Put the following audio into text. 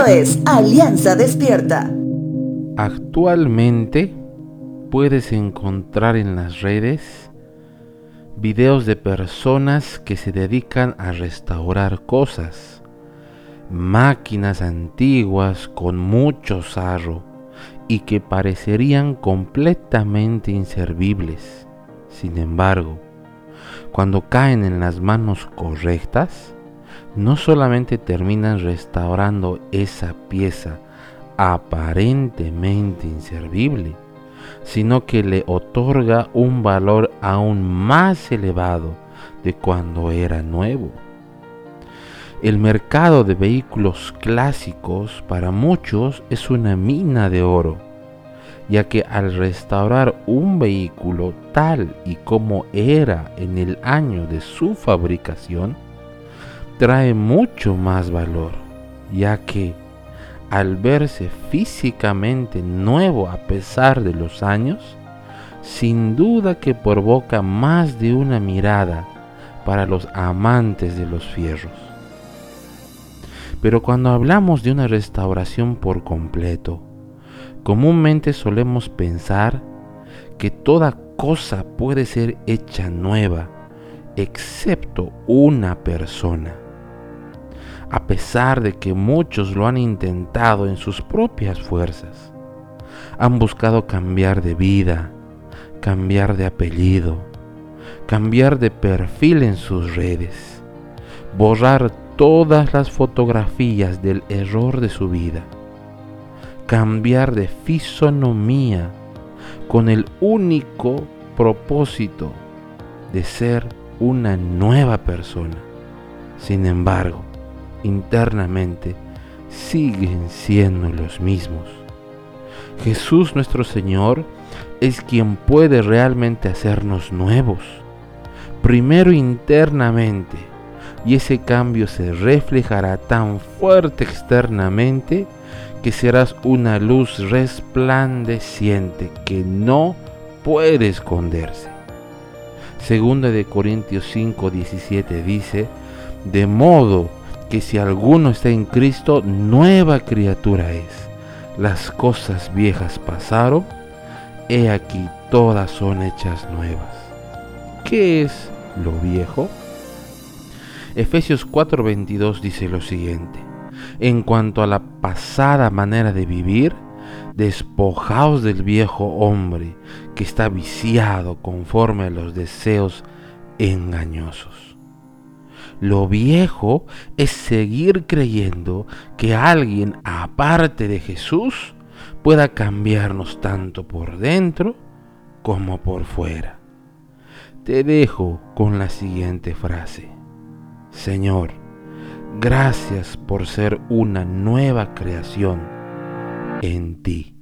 Esto es Alianza Despierta. Actualmente puedes encontrar en las redes videos de personas que se dedican a restaurar cosas, máquinas antiguas con mucho sarro y que parecerían completamente inservibles. Sin embargo, cuando caen en las manos correctas, no solamente terminan restaurando esa pieza aparentemente inservible, sino que le otorga un valor aún más elevado de cuando era nuevo. El mercado de vehículos clásicos para muchos es una mina de oro, ya que al restaurar un vehículo tal y como era en el año de su fabricación, trae mucho más valor, ya que al verse físicamente nuevo a pesar de los años, sin duda que provoca más de una mirada para los amantes de los fierros. Pero cuando hablamos de una restauración por completo, comúnmente solemos pensar que toda cosa puede ser hecha nueva, excepto una persona. A pesar de que muchos lo han intentado en sus propias fuerzas, han buscado cambiar de vida, cambiar de apellido, cambiar de perfil en sus redes, borrar todas las fotografías del error de su vida, cambiar de fisonomía con el único propósito de ser una nueva persona. Sin embargo, internamente siguen siendo los mismos. Jesús nuestro Señor es quien puede realmente hacernos nuevos. Primero internamente y ese cambio se reflejará tan fuerte externamente que serás una luz resplandeciente que no puede esconderse. Segunda de Corintios 5, 17 dice, de modo que si alguno está en Cristo, nueva criatura es. Las cosas viejas pasaron, he aquí todas son hechas nuevas. ¿Qué es lo viejo? Efesios 4:22 dice lo siguiente, en cuanto a la pasada manera de vivir, despojaos del viejo hombre que está viciado conforme a los deseos engañosos. Lo viejo es seguir creyendo que alguien aparte de Jesús pueda cambiarnos tanto por dentro como por fuera. Te dejo con la siguiente frase. Señor, gracias por ser una nueva creación en ti.